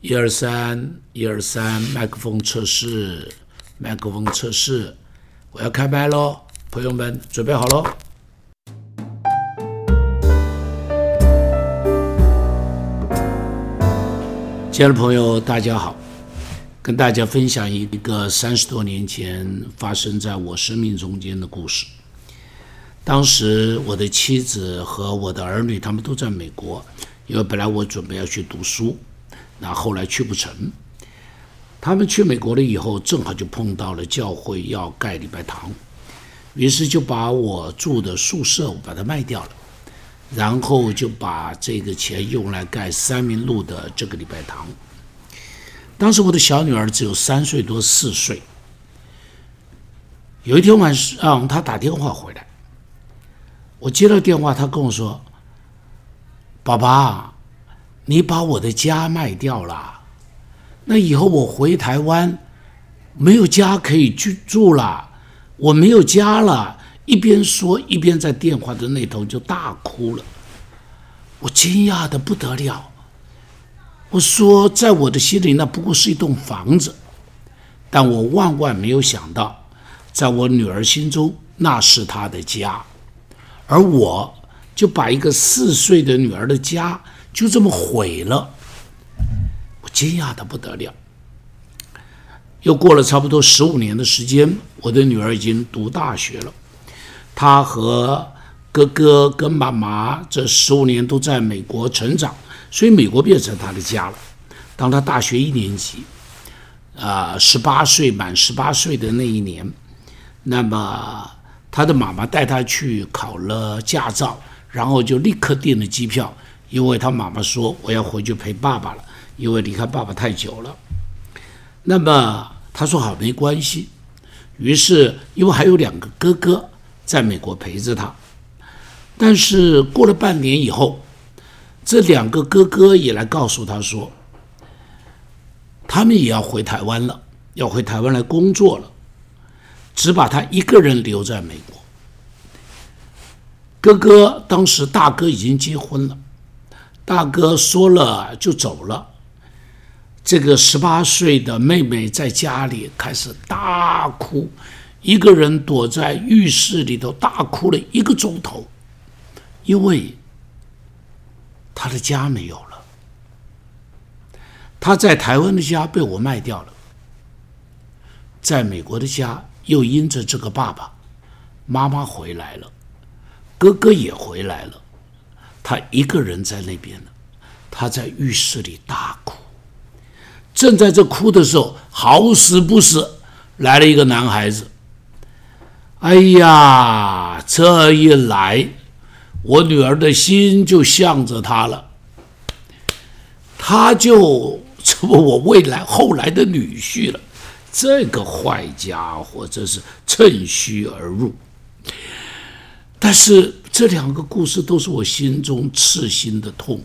一二三，一二三，麦克风测试，麦克风测试，我要开麦喽，朋友们准备好喽。亲爱的朋友，大家好，跟大家分享一个三十多年前发生在我生命中间的故事。当时我的妻子和我的儿女他们都在美国，因为本来我准备要去读书，那后来去不成。他们去美国了以后，正好就碰到了教会要盖礼拜堂，于是就把我住的宿舍我把它卖掉了，然后就把这个钱用来盖三明路的这个礼拜堂。当时我的小女儿只有三岁多四岁，有一天晚上，她打电话回来。我接到电话，她跟我说：“爸爸，你把我的家卖掉了，那以后我回台湾没有家可以居住了，我没有家了。”一边说，一边在电话的那头就大哭了。我惊讶的不得了。我说：“在我的心里，那不过是一栋房子，但我万万没有想到，在我女儿心中，那是她的家。”而我就把一个四岁的女儿的家就这么毁了，我惊讶的不得了。又过了差不多十五年的时间，我的女儿已经读大学了。她和哥哥跟妈妈这十五年都在美国成长，所以美国变成她的家了。当她大学一年级，啊，十八岁满十八岁的那一年，那么。她的妈妈带她去考了驾照，然后就立刻订了机票，因为他妈妈说我要回去陪爸爸了，因为离开爸爸太久了。那么他说好没关系，于是因为还有两个哥哥在美国陪着他，但是过了半年以后，这两个哥哥也来告诉他说，他们也要回台湾了，要回台湾来工作了。只把他一个人留在美国。哥哥当时大哥已经结婚了，大哥说了就走了。这个十八岁的妹妹在家里开始大哭，一个人躲在浴室里头大哭了一个钟头，因为他的家没有了，他在台湾的家被我卖掉了，在美国的家。又因着这个爸爸妈妈回来了，哥哥也回来了，他一个人在那边呢。他在浴室里大哭，正在这哭的时候，好死不死来了一个男孩子。哎呀，这一来，我女儿的心就向着他了，他就成为我未来后来的女婿了。这个坏家伙真是趁虚而入，但是这两个故事都是我心中刺心的痛。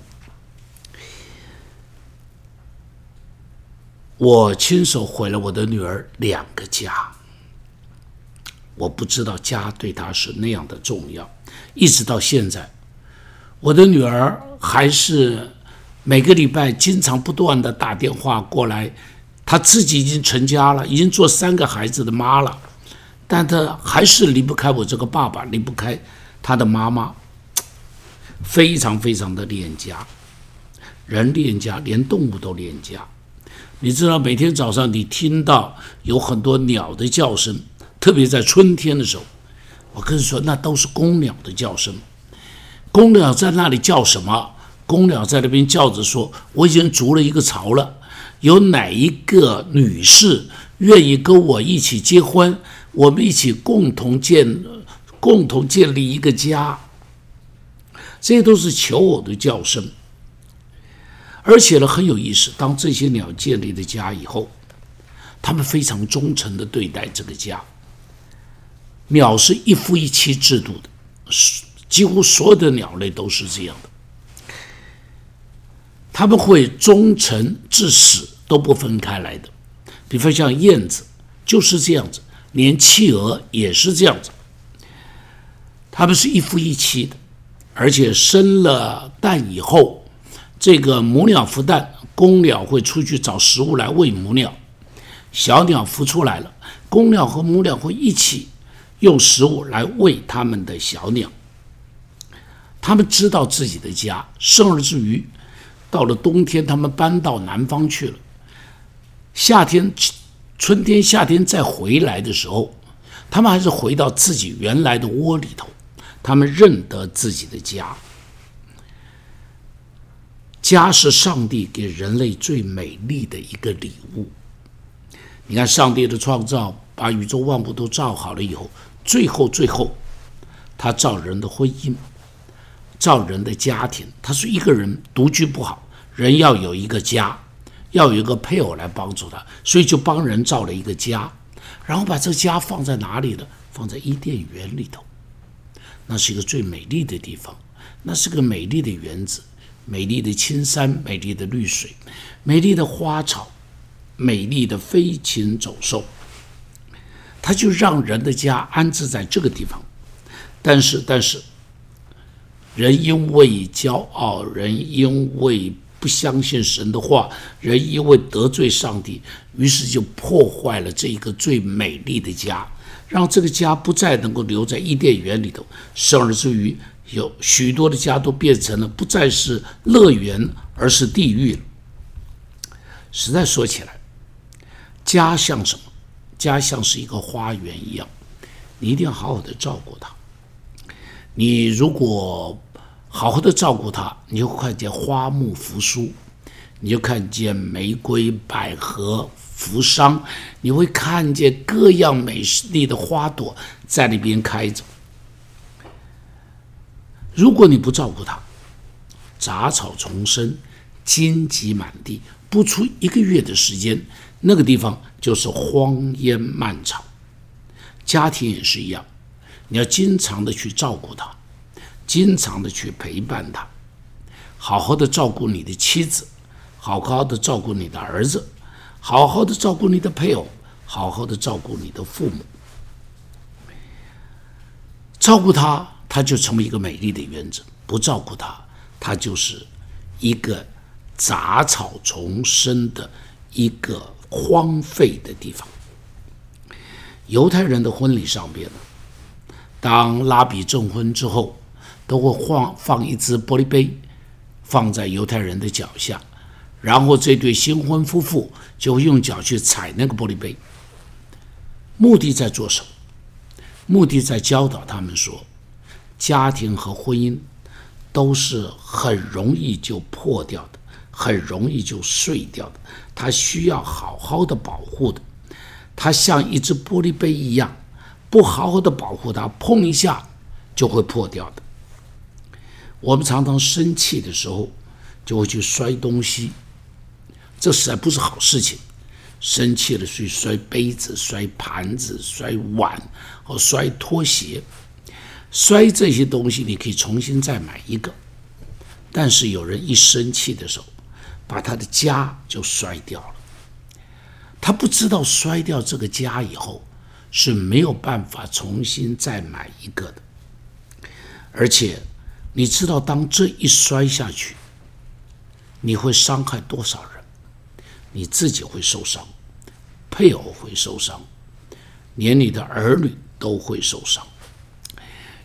我亲手毁了我的女儿两个家，我不知道家对她是那样的重要，一直到现在，我的女儿还是每个礼拜经常不断的打电话过来。她自己已经成家了，已经做三个孩子的妈了，但他还是离不开我这个爸爸，离不开他的妈妈，非常非常的恋家。人恋家，连动物都恋家。你知道，每天早上你听到有很多鸟的叫声，特别在春天的时候，我跟你说，那都是公鸟的叫声。公鸟在那里叫什么？公鸟在那边叫着说：“我已经筑了一个巢了。”有哪一个女士愿意跟我一起结婚？我们一起共同建、共同建立一个家。这些都是求偶的叫声，而且呢很有意思。当这些鸟建立了家以后，它们非常忠诚的对待这个家。鸟是一夫一妻制度的，几乎所有的鸟类都是这样的。他们会忠诚至死。都不分开来的，比方像燕子就是这样子，连企鹅也是这样子，它们是一夫一妻的，而且生了蛋以后，这个母鸟孵蛋，公鸟会出去找食物来喂母鸟。小鸟孵出来了，公鸟和母鸟会一起用食物来喂它们的小鸟。他们知道自己的家，生而至于到了冬天，他们搬到南方去了。夏天、春天、夏天再回来的时候，他们还是回到自己原来的窝里头。他们认得自己的家。家是上帝给人类最美丽的一个礼物。你看，上帝的创造，把宇宙万物都造好了以后，最后最后，他造人的婚姻，造人的家庭。他说，一个人独居不好，人要有一个家，要有一个配偶来帮助他，所以就帮人造了一个家，然后把这家放在哪里呢？放在伊甸园里头，那是一个最美丽的地方，那是个美丽的园子，美丽的青山，美丽的绿水，美丽的花草。美丽的飞禽走兽，他就让人的家安置在这个地方。但是，但是，人因为骄傲，人因为不相信神的话，人因为得罪上帝，于是就破坏了这一个最美丽的家，让这个家不再能够留在伊甸园里头，甚至于有许多的家都变成了不再是乐园，而是地狱了。实在说起来。家像什么？家像是一个花园一样，你一定要好好的照顾它。你如果好好的照顾它，你就看见花木扶疏，你就看见玫瑰、百合、扶桑，你会看见各样美丽的花朵在那边开着。如果你不照顾它，杂草丛生，荆棘满地，不出一个月的时间。那个地方就是荒烟蔓草，家庭也是一样，你要经常的去照顾它，经常的去陪伴他，好好的照顾你的妻子，好好的照顾你的儿子，好好的照顾你的配偶，好好的照顾你的父母，照顾他，他就成为一个美丽的园子；不照顾他，他就是一个杂草丛生的一个。荒废的地方。犹太人的婚礼上边呢，当拉比证婚之后，都会放放一只玻璃杯，放在犹太人的脚下，然后这对新婚夫妇就用脚去踩那个玻璃杯。目的在做什么？目的在教导他们说，家庭和婚姻都是很容易就破掉的。很容易就碎掉的，它需要好好的保护的。它像一只玻璃杯一样，不好好的保护它，碰一下就会破掉的。我们常常生气的时候，就会去摔东西，这实在不是好事情。生气了去摔杯子、摔盘子、摔碗和摔拖鞋，摔这些东西你可以重新再买一个。但是有人一生气的时候，把他的家就摔掉了，他不知道摔掉这个家以后是没有办法重新再买一个的，而且你知道，当这一摔下去，你会伤害多少人？你自己会受伤，配偶会受伤，连你的儿女都会受伤。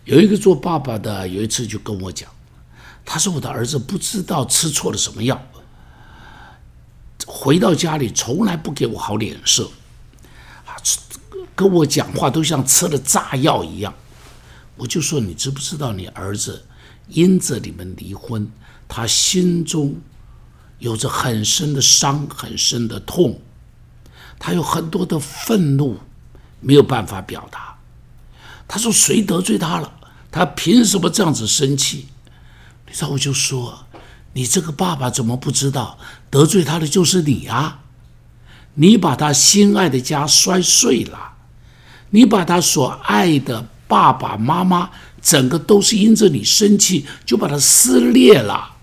有一个做爸爸的，有一次就跟我讲，他说我的儿子不知道吃错了什么药。回到家里，从来不给我好脸色，啊，跟我讲话都像吃了炸药一样。我就说，你知不知道，你儿子因着你们离婚，他心中有着很深的伤，很深的痛，他有很多的愤怒，没有办法表达。他说：“谁得罪他了？他凭什么这样子生气？”你知道，我就说。你这个爸爸怎么不知道得罪他的就是你啊？你把他心爱的家摔碎了，你把他所爱的爸爸妈妈整个都是因着你生气就把它撕裂了。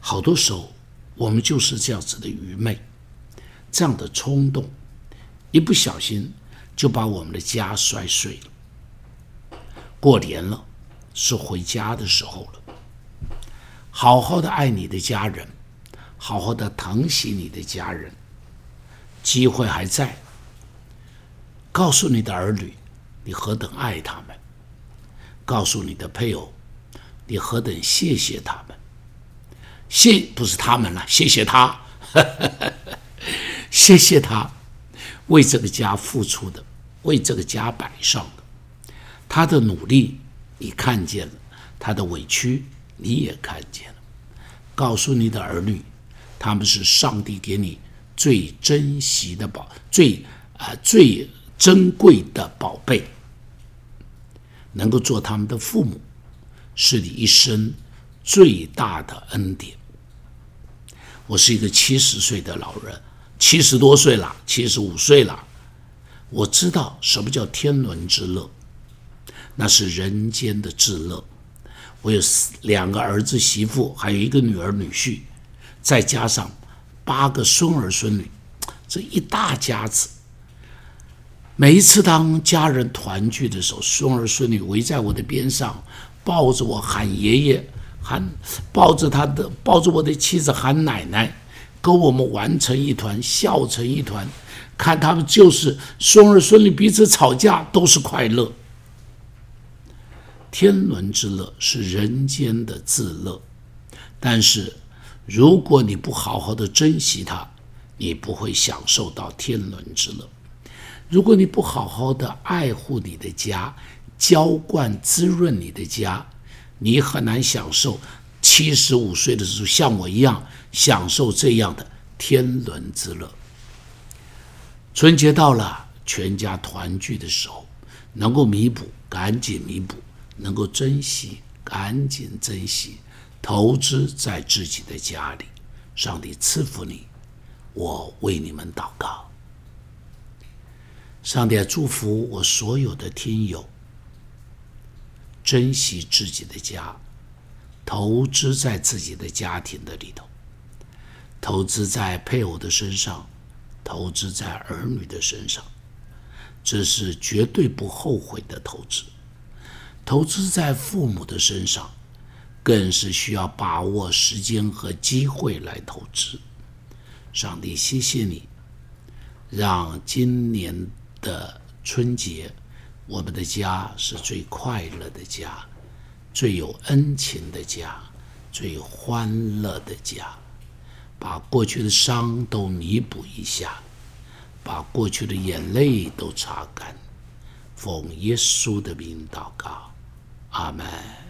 好多时候我们就是这样子的愚昧，这样的冲动，一不小心就把我们的家摔碎了。过年了，是回家的时候了。好好的爱你的家人，好好的疼惜你的家人。机会还在，告诉你的儿女，你何等爱他们；告诉你的配偶，你何等谢谢他们。谢不是他们了，谢谢他，谢谢他为这个家付出的，为这个家摆上的，他的努力你看见了，他的委屈你也看见了。告诉你的儿女，他们是上帝给你。最珍惜的宝，最啊最珍贵的宝贝，能够做他们的父母，是你一生最大的恩典。我是一个七十岁的老人，七十多岁了，七十五岁了，我知道什么叫天伦之乐，那是人间的至乐。我有两个儿子媳妇，还有一个女儿女婿，再加上。八个孙儿孙女，这一大家子。每一次当家人团聚的时候，孙儿孙女围在我的边上，抱着我喊爷爷，喊抱着他的抱着我的妻子喊奶奶，跟我们玩成一团，笑成一团。看他们就是孙儿孙女彼此吵架都是快乐。天伦之乐是人间的自乐，但是。如果你不好好的珍惜它，你不会享受到天伦之乐；如果你不好好的爱护你的家，浇灌滋润你的家，你很难享受七十五岁的时候像我一样享受这样的天伦之乐。春节到了，全家团聚的时候，能够弥补，赶紧弥补；能够珍惜，赶紧珍惜。投资在自己的家里，上帝赐福你，我为你们祷告。上帝祝福我所有的听友，珍惜自己的家，投资在自己的家庭的里头，投资在配偶的身上，投资在儿女的身上，这是绝对不后悔的投资。投资在父母的身上。更是需要把握时间和机会来投资。上帝，谢谢你，让今年的春节，我们的家是最快乐的家，最有恩情的家，最欢乐的家。把过去的伤都弥补一下，把过去的眼泪都擦干。奉耶稣的名祷告，阿门。